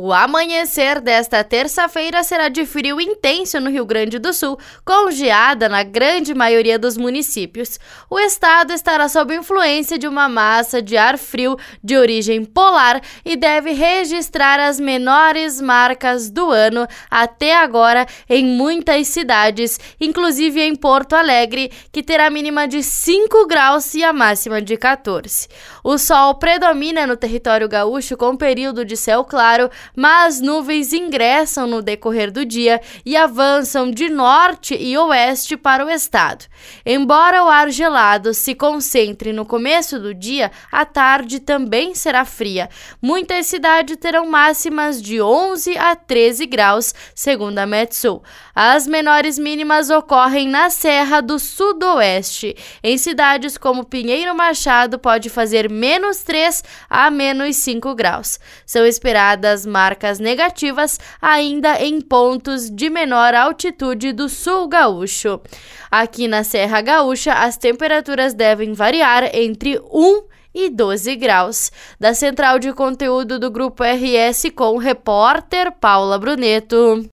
O amanhecer desta terça-feira será de frio intenso no Rio Grande do Sul, com geada na grande maioria dos municípios. O estado estará sob influência de uma massa de ar frio de origem polar e deve registrar as menores marcas do ano até agora em muitas cidades, inclusive em Porto Alegre, que terá mínima de 5 graus e a máxima de 14. O sol predomina no território gaúcho com período de céu claro mas nuvens ingressam no decorrer do dia e avançam de norte e oeste para o estado. Embora o ar gelado se concentre no começo do dia, a tarde também será fria. Muitas cidades terão máximas de 11 a 13 graus, segundo a Metsul. As menores mínimas ocorrem na Serra do Sudoeste. Em cidades como Pinheiro Machado, pode fazer menos 3 a menos 5 graus. São esperadas marcas negativas ainda em pontos de menor altitude do sul gaúcho. Aqui na Serra Gaúcha, as temperaturas devem variar entre 1 e 12 graus. Da central de conteúdo do Grupo RS com o repórter Paula Bruneto.